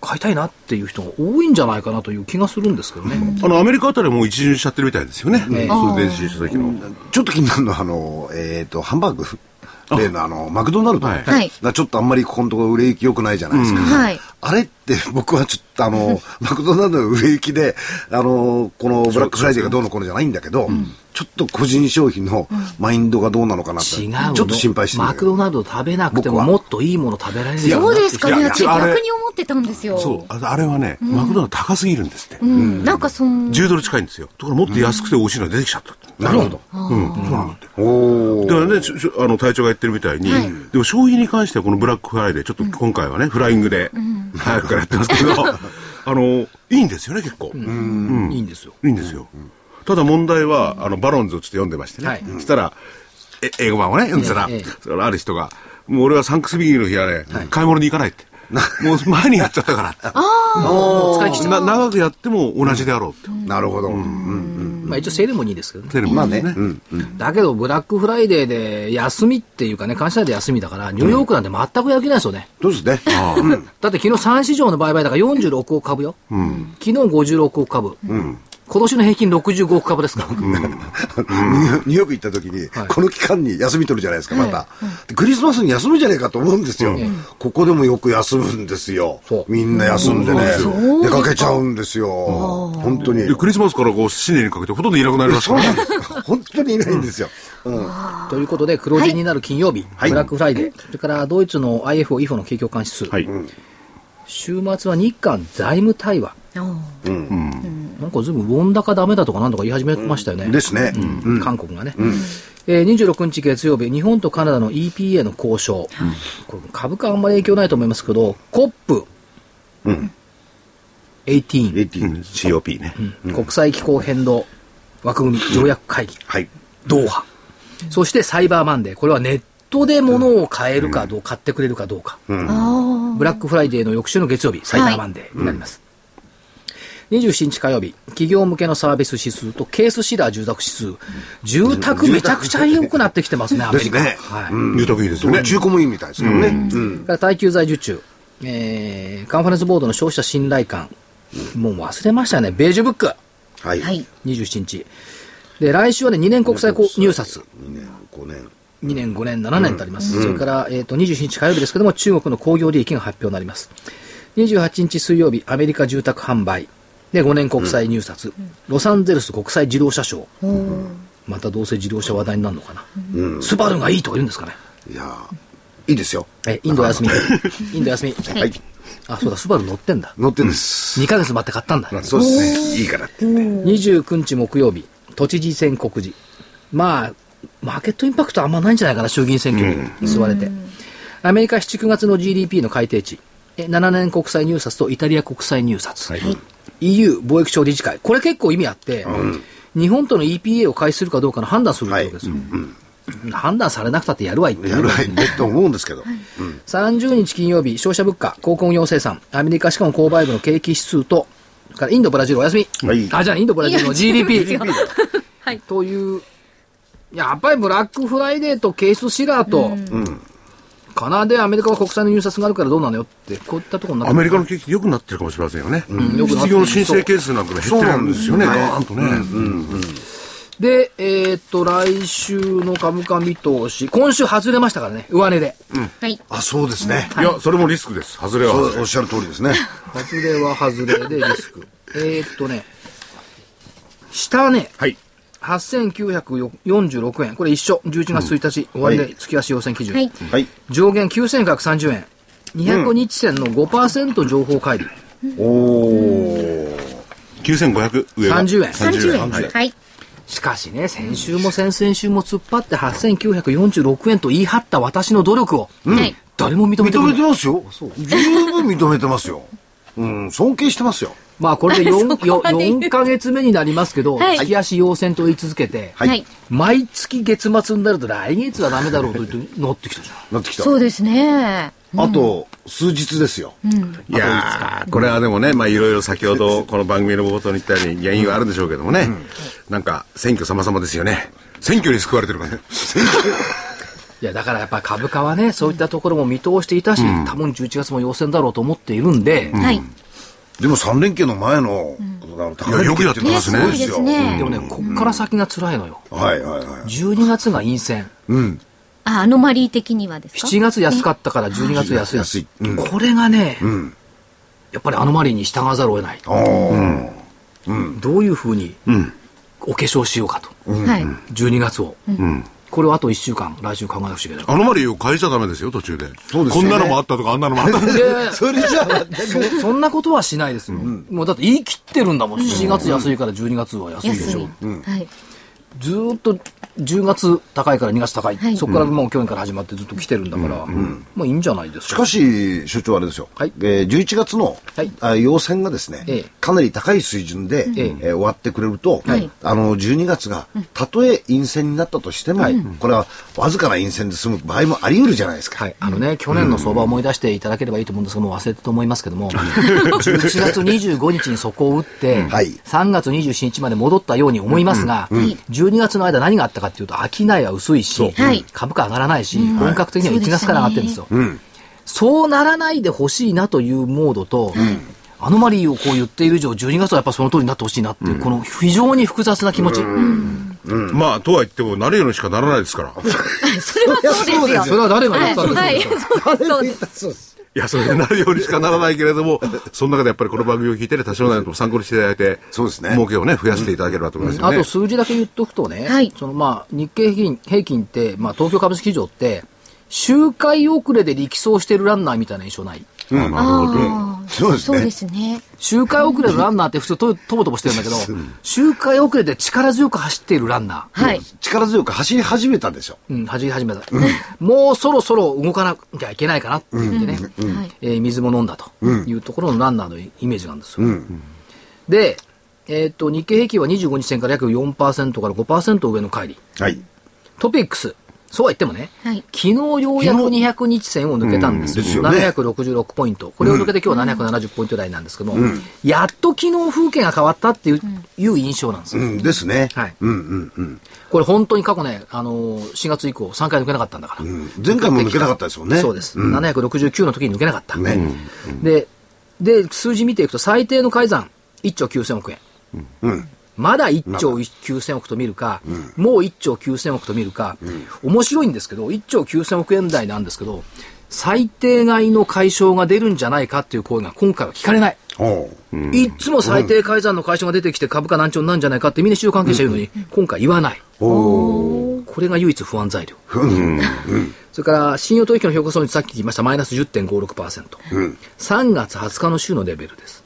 買いたいなっていう人が多いんじゃないかなという気がするんですけどね。あの、アメリカあたりも一巡しちゃってるみたいですよね。ねそう電子書籍の。ちょっと気になるのは、あの、えっ、ー、と、ハンバーグ。例のあの、マクドナルド。はい。ちょっとあんまりここのところ売れ行き良くないじゃないですか。はい。あれって僕はちょっとあの、マクドナルドの売れ行きで、あの、このブラックフライデーがどうのこうのじゃないんだけど、ちょっと個人消費のマインドがどうなのかなって、違うちょっと心配してマクドナルド食べなくてももっといいもの食べられるそうですか。ね私逆に思ってたんですよ。そう。あれはね、マクドナルド高すぎるんですって、なんかそん10ドル近いんですよ。ところもっと安くて美味しいのが出てきちゃった。なるほど。うん、そうなんだって。だからね、あの、隊長が言ってるみたいに、でも消費に関してはこのブラックフライデー、ちょっと今回はね、フライングで、早くからやってますけど、あの、いいんですよね、結構。うん。いいんですよ。いいんですよ。ただ問題は、あの、バロンズをちょっと読んでましてね。そしたら、え英語版をね、読んでたら、ある人が、もう俺はサンクスギビングの日はね、買い物に行かないって。もう前にやっちゃったから。ああ。使い切っ長くやっても同じであろうって。なるほど。まあ一応セレモニーですけどね。セレモニーね。だけど、ブラックフライデーで休みっていうかね、感謝で休みだから、ニューヨークなんて全くやる気ないですよね。そうですね？だって昨日3市場の売買だから46億株よ。昨日56億株。今年の平均65億株ですか？ら。ニューヨーク行った時に、この期間に休み取るじゃないですか、また。クリスマスに休むじゃねえかと思うんですよ。ここでもよく休むんですよ。みんな休んでね、出かけちゃうんですよ。本当に。クリスマスからこう新年にかけてほとんどいなくなりますからね。本当にいないんですよ。ということで、黒字になる金曜日、ブラックフライデー、それからドイツの IFO、IFO の景況感指数。週末は日韓財務対話。うん、なんかずいぶんウォン高ダメだとかなんとか言い始めましたよね。ですね。韓国がね。えー、26日月曜日、日本とカナダの EPA の交渉、これ株価あんまり影響ないと思いますけど、COP、うん、18、18 COP ね、うん、国際気候変動枠組み条約会議、はい、ドーハ、そしてサイバーマンデー、これはネットで物を買えるかどうか、買ってくれるかどうか、ブラックフライデーの翌週の月曜日、サイバーマンデーになります。27日火曜日、企業向けのサービス指数とケースシラー住宅指数、住宅めちゃくちゃ良くなってきてますね、アメリカ。ね、はい、住宅いいですよね。中古もいいみたいですよね。うん。から耐久財受注、えー、カンファレンスボードの消費者信頼感、もう忘れましたね、ベージュブック。はい。27日。で、来週はね、2年国債入札。2年、5年。2年、5年、7年とあります。それから、えっ、と、27日火曜日ですけども、中国の工業利益が発表になります。28日水曜日、アメリカ住宅販売。で、5年国際入札、うん、ロサンゼルス国際自動車ショー。またどうせ自動車話題になるのかな。うん、スバルがいいとか言うんですかね。いやいいですよ。え、インド休み。インド休み。はい。あ、そうだ、スバル乗ってんだ。乗ってんです。2ヶ月待って買ったんだ。そうですね。いいからってね。29日木曜日、都知事選告示。まあ、マーケットインパクトあんまないんじゃないかな、衆議院選挙に座れて。アメリカ7、9月の GDP の改定値。7年国際入札とイタリア国際入札。はい EU 貿易省理事会、これ結構意味あって、うん、日本との EPA を開始するかどうかの判断するわけですよ。はい。うんうん、判断されなくたってやるわいって。やるわいねと思うんですけど。はいうん、30日金曜日、消費者物価、鉱工業生産、アメリカしかも購買部の景気指数と、からインド、ブラジルお休み。はい、あ、じゃあインド、ブラジルの GDP。はい、という、やっぱりブラックフライデーとケースシラーと、うんかなでアメリカは国債の入札があるからどうなのよって、こういったところになってアメリカの景気良くなってるかもしれませんよね。うん、失業の申請件数なんかが減ってるんですよね、ガーンとね。うんうんで、えー、っと、来週の株価見通し、今週外れましたからね、上値で。うん。はい。あ、そうですね。いや、それもリスクです。外れはおっしゃる通りですね。外れは外れでリスク。えー、っとね、下ね、はい。8946円。これ一緒。11月1日、終わりで月足要請基準。はい。上限9130円。200日線の5%情報乖離。おお。9500上が30円。30円。はい。はいしかしね、先週も先々週も突っ張って8946円と言い張った私の努力を、うん、誰も認めて認めてますよ。十分認めてますよ。うん、尊敬してますよ。まあこれで 4, 4ヶ月目になりますけど、はい、月足要請と言い続けて、はい、毎月月末になると来月はダメだろうと言って乗ってきたじゃん。なってきた。そうですね。あと、数日ですよ。うん、いやこれはでもね、まあいろいろ先ほどこの番組の冒頭に言ったように原因はあるんでしょうけどもね、うん、なんか選挙様々ですよね。選挙に救われてるからね。いや、だからやっぱ株価はね、そういったところも見通していたし、うん、多分11月も要請だろうと思っているんで、はい。でも3連休の前の、いや、よくやってますね。ですね。でもね、こっから先が辛いのよ。はいはいはい。12月が陰線。うん。あ、アノマリー的にはですか ?7 月安かったから12月安い。安いうん、これがね、うん、やっぱりアノマリーに従わざるを得ない。うん、どういうふうにお化粧しようかと。はい、12月を。うんこれをあと1週間、来週考えなくちゃいけない。アノマリーを変えちゃダメですよ、途中で。そうです、ね、こんなのもあったとか、あんなのもあったとか。それじゃそ、そんなことはしないですよ。うん、もうだって言い切ってるんだもん。7月安いから12月は安いでしょ。うん、はい。ずっと10月高いから2月高い、はい、そこからもう去年から始まってずっと来てるんだから、うん、まあいいんじゃないですか。しかし、所長あれですよ、はい。えー、11月の、はい、あ陽線がですね、ええ、かなり高い水準で、えええー、終わってくれると、はい、あの12月がたとえ陰線になったとしても、はい、これはわずかな陰線で済む場合もあり得るじゃないですか。はい、あのね、去年の相場を思い出していただければいいと思うんですけども、忘れたと思いますけども、11月25日に底を打って、はい、3月27日まで戻ったように思いますが、うん。うん、12月の間何があったかっていうと、商いは薄いし、株価上がらないし、本格的には1月から上がってるんですよ。そうならないでほしいなというモードと、アノマリーをこう言っている以上、12月はやっぱその通りになってほしいなっていう、この非常に複雑な気持ち。まあ、とは言っても、なるようにしかならないですから。それはそうですよ。それは誰が言ったんですか、そうです。いや、それになるようにしかならないけれども、その中でやっぱりこの番組を聞いてね、多少なりとも参考にしていただいて、そうですね。儲けをね、増やしていただければと思います、ね。あと数字だけ言っとくとね、はい、そのまあ、日経平均平均って、まあ、東京株式市場って、周回遅れで力走してるランナーみたいな印象ない？うん、なるほど。そうですね。そうですね。周回遅れのランナーって普通ととぼとぼしてるんだけど、周回遅れで力強く走っているランナー。はい。力強く走り始めたでしょ。うん、走り始めた。もうそろそろ動かなきゃいけないかなって言ってね、え水も飲んだというところのランナーのイメージなんですよ。で、えっ、と、日経平均は25日線から約4%から5%上の乖離。はい。トピックス。そうは言ってもね、はい、昨日ようやく200日線を抜けたんですよ。うん、ですよね、766ポイント。これを抜けて今日は770ポイント台なんですけども、うん、やっと昨日風景が変わったっていう,、いう印象なんですよ。うん、ですね。はい。うんうんうん。これ本当に過去ね、あのー、4月以降3回抜けなかったんだから。前回も抜けなかったですもんね。そうです。うん、769の時に抜けなかった。ね。で、で、数字見ていくと最低の改ざん1兆9000億円。うん。まだ1兆9000億と見るか、うん、もう1兆9000億と見るか、うん、面白いんですけど、1兆9000億円台なんですけど、最低買いの解消が出るんじゃないかっていう声が今回は聞かれない。いつも最低改ざんの解消が出てきて株価難聴なんじゃないかってみんな市場関係者言うのに、今回言わない。これが唯一不安材料。それから信用取引の評価損率さっき言いましたマイナス10.56%、うん、3月20日の週のレベルです。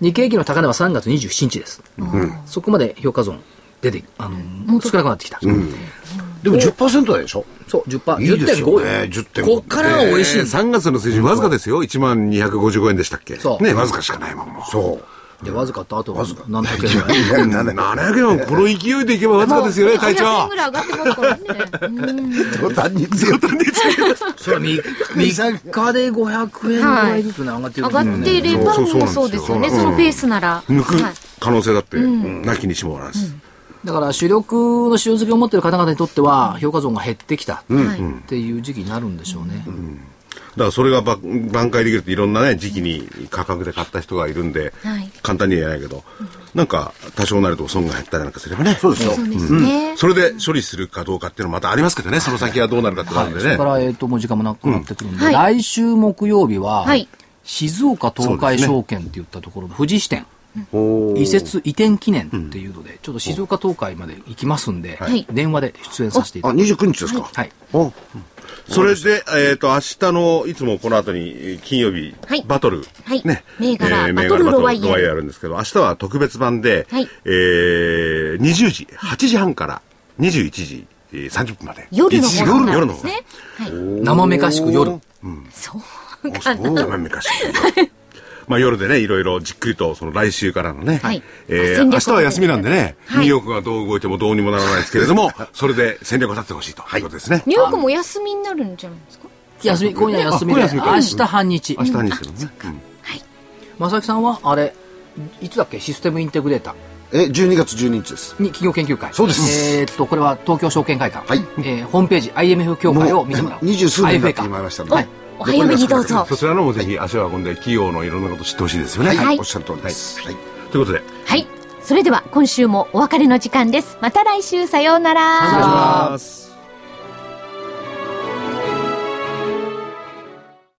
日経平均の高値は3月27日です。うん、そこまで評価損出て、あの、少なくなってきた。うん、でも10%台でしょ？そう、10%。いいですよね。10.5。こっからが美味しい。3月の水準わずかですよ。1万255円でしたっけ？そう。ね、わずかしかないもん、もそう。で、わずかとあと、わずか700円ぐらい。700円はこの勢いでいけばわずかですよね、会長。700円ぐらい上がってますからね。途端に強い。途端に強い。それは 3, 3日で500円ぐらいずつね、上がってる、上がってれば、そうですよね、そのペースなら。抜く可能性だって、なきにしもあらず。だから主力の塩漬けを持っている方々にとっては、評価損が減ってきたっていう時期になるんでしょうね。うんだからそれが挽回できるっていろんなね時期に価格で買った人がいるんで、はい、簡単には言えないけど、うん、なんか多少なると損が減ったりなんかすればね。そうですよ、うん、それで処理するかどうかっていうのはまたありますけどねその先はどうなるかってなるんでね、はい、それから、えーと、もう時間もなくなってくるんで、うん、来週木曜日は、はい、静岡東海証券って言ったところの富士支店。移設移転記念っていうので、ちょっと静岡東海まで行きますんで、電話で出演させていただきます。あ、29日ですか。はい。それで、えっ、ー、と、明日の、いつもこの後に、金曜日、はい、バトル、はい、ね、銘柄、えー、バトルロワイヤル。あるんですけど、明日は特別版で、はい、えー、20時、8時半から21時30分まで。夜の方夜の方ね。はい、生めかしく夜。うん、そうかな。生めかしく。まあ、夜でね、いろいろじっくりと、その来週からのね、はい、えー、明日は休みなんでね、はい、ニューヨークがどう動いてもどうにもならないですけれども、それで戦略を立ってほしいということですね。ニューヨークも休みになるんじゃないですか？休み、今夜休みで、明日半日。明日半日ですね。はい。正木さんは、あれ、いつだっけ、システムインテグレーター。え、12月12日です。に企業研究会。そうです。えっと、これは東京証券会館。はい。えー、ホームページ、IMF 協会を見てもらう。二十数年経ってまいましたので。はい。お早めにどうぞ。そちらのもぜひ足を運んで企業のいろんなこと知ってほしいですよね。はい、おっしゃる通りです、はい、ということで。はい。それでは今週もお別れの時間です。また来週。さようなら。失礼します